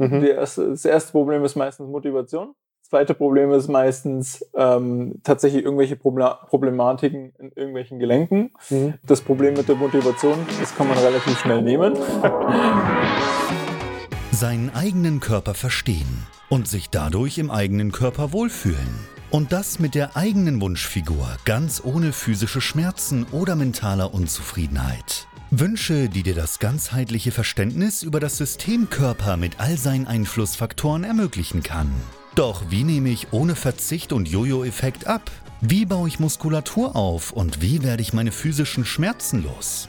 Mhm. Erste, das erste Problem ist meistens Motivation. Das zweite Problem ist meistens ähm, tatsächlich irgendwelche Problematiken in irgendwelchen Gelenken. Mhm. Das Problem mit der Motivation, das kann man relativ schnell nehmen. Seinen eigenen Körper verstehen und sich dadurch im eigenen Körper wohlfühlen. Und das mit der eigenen Wunschfigur, ganz ohne physische Schmerzen oder mentaler Unzufriedenheit. Wünsche, die dir das ganzheitliche Verständnis über das System Körper mit all seinen Einflussfaktoren ermöglichen kann. Doch wie nehme ich ohne Verzicht und Jojo-Effekt ab? Wie baue ich Muskulatur auf und wie werde ich meine physischen Schmerzen los?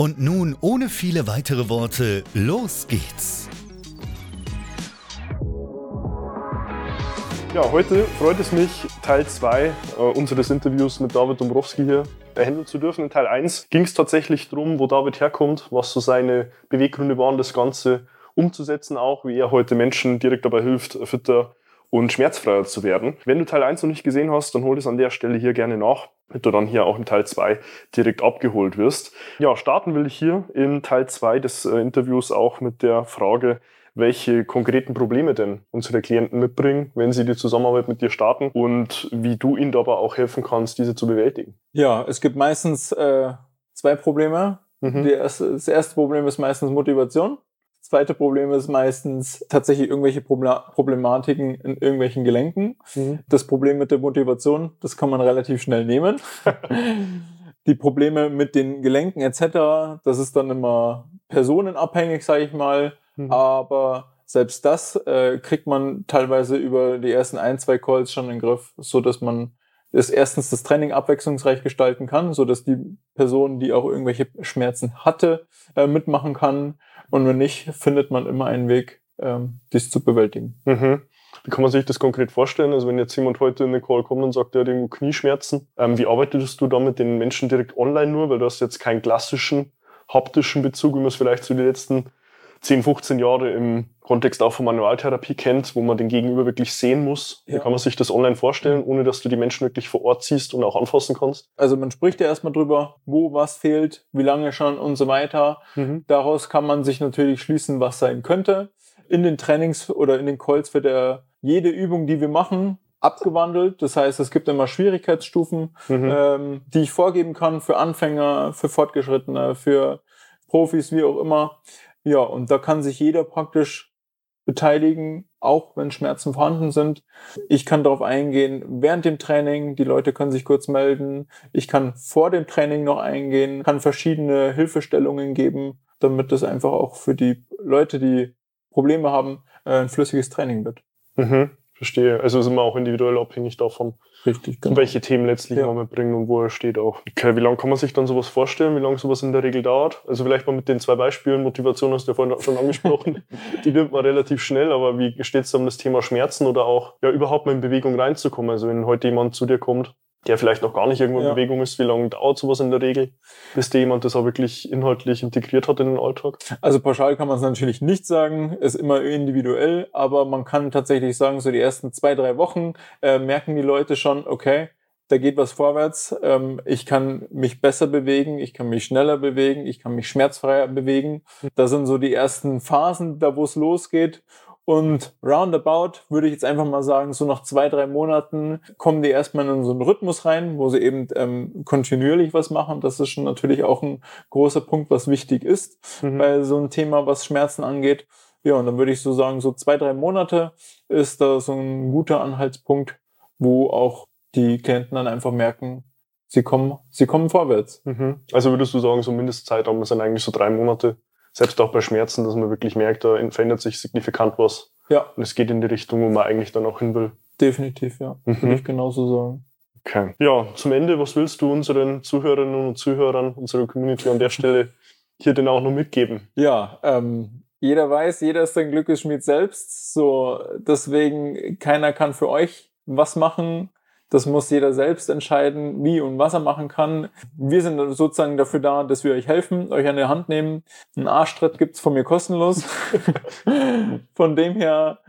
Und nun, ohne viele weitere Worte, los geht's! Ja, heute freut es mich, Teil 2 äh, unseres Interviews mit David Dombrowski hier behandeln zu dürfen. In Teil 1 ging es tatsächlich darum, wo David herkommt, was so seine Beweggründe waren, das Ganze umzusetzen, auch wie er heute Menschen direkt dabei hilft, fitter und schmerzfreier zu werden. Wenn du Teil 1 noch nicht gesehen hast, dann hol es an der Stelle hier gerne nach, damit du dann hier auch in Teil 2 direkt abgeholt wirst. Ja, starten will ich hier in Teil 2 des äh, Interviews auch mit der Frage, welche konkreten Probleme denn unsere Klienten mitbringen, wenn sie die Zusammenarbeit mit dir starten und wie du ihnen dabei auch helfen kannst, diese zu bewältigen. Ja, es gibt meistens äh, zwei Probleme. Mhm. Erste, das erste Problem ist meistens Motivation. Das zweite Problem ist meistens tatsächlich irgendwelche Problematiken in irgendwelchen Gelenken. Mhm. Das Problem mit der Motivation, das kann man relativ schnell nehmen. Die Probleme mit den Gelenken etc., das ist dann immer personenabhängig, sage ich mal. Mhm. Aber selbst das äh, kriegt man teilweise über die ersten ein, zwei Calls schon in den Griff, so dass man es erstens das Training abwechslungsreich gestalten kann, so dass die Person, die auch irgendwelche Schmerzen hatte, äh, mitmachen kann. Und wenn nicht, findet man immer einen Weg, ähm, dies zu bewältigen. Mhm. Wie kann man sich das konkret vorstellen? Also wenn jetzt jemand heute in den Call kommt und sagt, er hat irgendwo Knieschmerzen, ähm, wie arbeitest du da mit den Menschen direkt online nur? Weil du hast jetzt keinen klassischen haptischen Bezug, wie man es vielleicht zu den letzten 10, 15 Jahre im Kontext auch von Manualtherapie kennt, wo man den Gegenüber wirklich sehen muss. Ja. Wie kann man sich das online vorstellen, ohne dass du die Menschen wirklich vor Ort siehst und auch anfassen kannst? Also man spricht ja erstmal drüber, wo was fehlt, wie lange schon und so weiter. Mhm. Daraus kann man sich natürlich schließen, was sein könnte. In den Trainings oder in den Calls wird ja jede Übung, die wir machen, abgewandelt. Das heißt, es gibt immer Schwierigkeitsstufen, mhm. ähm, die ich vorgeben kann für Anfänger, für Fortgeschrittene, für Profis, wie auch immer. Ja, und da kann sich jeder praktisch beteiligen, auch wenn Schmerzen vorhanden sind. Ich kann darauf eingehen während dem Training, die Leute können sich kurz melden. Ich kann vor dem Training noch eingehen, kann verschiedene Hilfestellungen geben, damit es einfach auch für die Leute, die Probleme haben, äh, ein flüssiges Training wird. Mhm, verstehe. Also ist immer auch individuell abhängig davon, Richtig, genau. welche Themen letztlich ja. man mitbringt und wo er steht auch. Okay, wie lange kann man sich dann sowas vorstellen? Wie lange sowas in der Regel dauert? Also vielleicht mal mit den zwei Beispielen. Motivation hast du ja vorhin schon angesprochen. Die nimmt man relativ schnell, aber wie steht es um das Thema Schmerzen oder auch ja überhaupt mal in Bewegung reinzukommen? Also wenn heute jemand zu dir kommt, der vielleicht noch gar nicht irgendwo in ja. Bewegung ist. Wie lange dauert sowas in der Regel, bis der jemand das auch wirklich inhaltlich integriert hat in den Alltag? Also pauschal kann man es natürlich nicht sagen, ist immer individuell, aber man kann tatsächlich sagen, so die ersten zwei, drei Wochen äh, merken die Leute schon, okay, da geht was vorwärts, ähm, ich kann mich besser bewegen, ich kann mich schneller bewegen, ich kann mich schmerzfreier bewegen. Da sind so die ersten Phasen, da wo es losgeht. Und roundabout würde ich jetzt einfach mal sagen, so nach zwei, drei Monaten kommen die erstmal in so einen Rhythmus rein, wo sie eben ähm, kontinuierlich was machen. Das ist schon natürlich auch ein großer Punkt, was wichtig ist mhm. bei so einem Thema, was Schmerzen angeht. Ja, und dann würde ich so sagen, so zwei, drei Monate ist da so ein guter Anhaltspunkt, wo auch die Klienten dann einfach merken, sie kommen, sie kommen vorwärts. Mhm. Also würdest du sagen, so Mindestzeitraum sind eigentlich so drei Monate, selbst auch bei Schmerzen, dass man wirklich merkt, da verändert sich signifikant was. Ja. Und es geht in die Richtung, wo man eigentlich dann auch hin will. Definitiv, ja. Mhm. Würde ich genauso sagen. Okay. Ja, zum Ende, was willst du unseren Zuhörerinnen und Zuhörern, unserer Community an der Stelle hier denn auch noch mitgeben? Ja, ähm, jeder weiß, jeder ist sein Glückesschmied selbst. So, deswegen, keiner kann für euch was machen. Das muss jeder selbst entscheiden, wie und was er machen kann. Wir sind sozusagen dafür da, dass wir euch helfen, euch an der Hand nehmen. Ein Arschtritt gibt's von mir kostenlos. von dem her,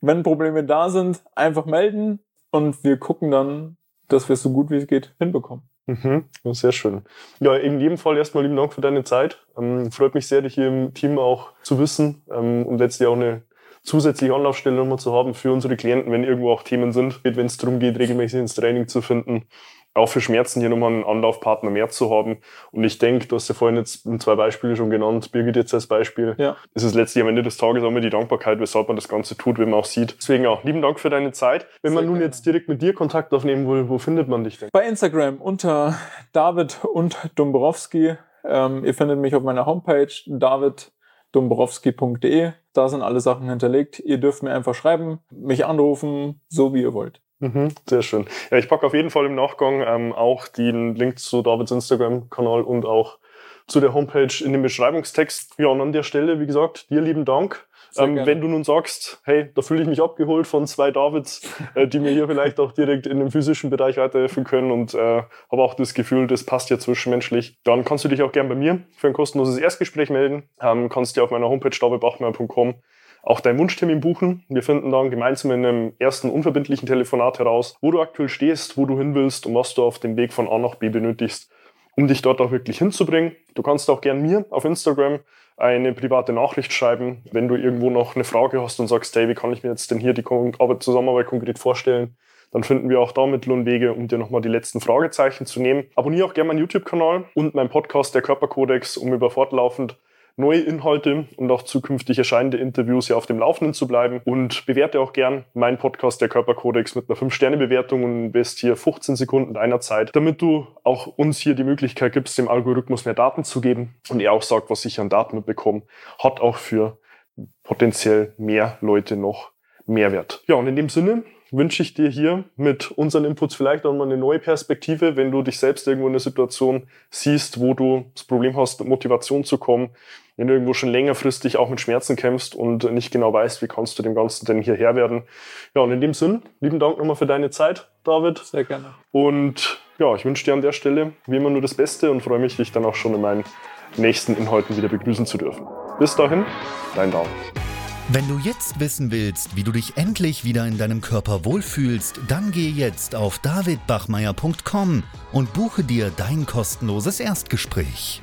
wenn Probleme da sind, einfach melden und wir gucken dann, dass wir es so gut wie es geht hinbekommen. Mhm, sehr schön. Ja, in jedem Fall erstmal lieben Dank für deine Zeit. Ähm, freut mich sehr, dich hier im Team auch zu wissen ähm, und letztlich auch eine zusätzliche Anlaufstelle nochmal zu haben für unsere Klienten, wenn irgendwo auch Themen sind, wenn es darum geht, regelmäßig ins Training zu finden. Auch für Schmerzen hier nochmal einen Anlaufpartner mehr zu haben. Und ich denke, du hast ja vorhin jetzt zwei Beispiele schon genannt, Birgit jetzt als Beispiel. Ja. Es ist letztlich am Ende des Tages auch immer die Dankbarkeit, weshalb man das Ganze tut, wenn man auch sieht. Deswegen auch lieben Dank für deine Zeit. Wenn Sehr man nun gerne. jetzt direkt mit dir Kontakt aufnehmen will, wo findet man dich denn? Bei Instagram unter David und Dombrowski. Ähm, ihr findet mich auf meiner Homepage daviddombrowski.de. Da sind alle Sachen hinterlegt. Ihr dürft mir einfach schreiben, mich anrufen, so wie ihr wollt. Mhm, sehr schön. Ja, ich packe auf jeden Fall im Nachgang ähm, auch den Link zu Davids Instagram-Kanal und auch zu der Homepage in dem Beschreibungstext. Ja, und an der Stelle, wie gesagt, dir lieben Dank. Ähm, wenn du nun sagst, hey, da fühle ich mich abgeholt von zwei Davids, äh, die mir hier vielleicht auch direkt in dem physischen Bereich weiterhelfen können und äh, habe auch das Gefühl, das passt ja zwischenmenschlich, dann kannst du dich auch gern bei mir für ein kostenloses Erstgespräch melden. Ähm, kannst dir auf meiner Homepage davidbachmeier.com auch deinen Wunschtermin buchen. Wir finden dann gemeinsam in einem ersten unverbindlichen Telefonat heraus, wo du aktuell stehst, wo du hin willst und was du auf dem Weg von A nach B benötigst, um dich dort auch wirklich hinzubringen. Du kannst auch gern mir auf Instagram eine private Nachricht schreiben, wenn du irgendwo noch eine Frage hast und sagst, hey, wie kann ich mir jetzt denn hier die Zusammenarbeit konkret vorstellen? Dann finden wir auch da Mittel und Wege, um dir nochmal die letzten Fragezeichen zu nehmen. Abonniere auch gerne meinen YouTube-Kanal und meinen Podcast, der Körperkodex, um über fortlaufend neue Inhalte und auch zukünftig erscheinende Interviews hier auf dem Laufenden zu bleiben. Und bewerte auch gern meinen Podcast, der Körperkodex, mit einer 5-Sterne-Bewertung und investiere 15 Sekunden deiner Zeit, damit du auch uns hier die Möglichkeit gibst, dem Algorithmus mehr Daten zu geben und er auch sagt, was ich an Daten mitbekomme, hat auch für potenziell mehr Leute noch Mehrwert. Ja, und in dem Sinne wünsche ich dir hier mit unseren Inputs vielleicht auch mal eine neue Perspektive, wenn du dich selbst irgendwo in einer Situation siehst, wo du das Problem hast, mit Motivation zu kommen, wenn du irgendwo schon längerfristig auch mit Schmerzen kämpfst und nicht genau weißt, wie kannst du dem Ganzen denn hierher werden. Ja, und in dem Sinn, lieben Dank nochmal für deine Zeit, David. Sehr gerne. Und ja, ich wünsche dir an der Stelle wie immer nur das Beste und freue mich, dich dann auch schon in meinen nächsten Inhalten wieder begrüßen zu dürfen. Bis dahin, dein David. Wenn du jetzt wissen willst, wie du dich endlich wieder in deinem Körper wohlfühlst, dann geh jetzt auf davidbachmeier.com und buche dir dein kostenloses Erstgespräch.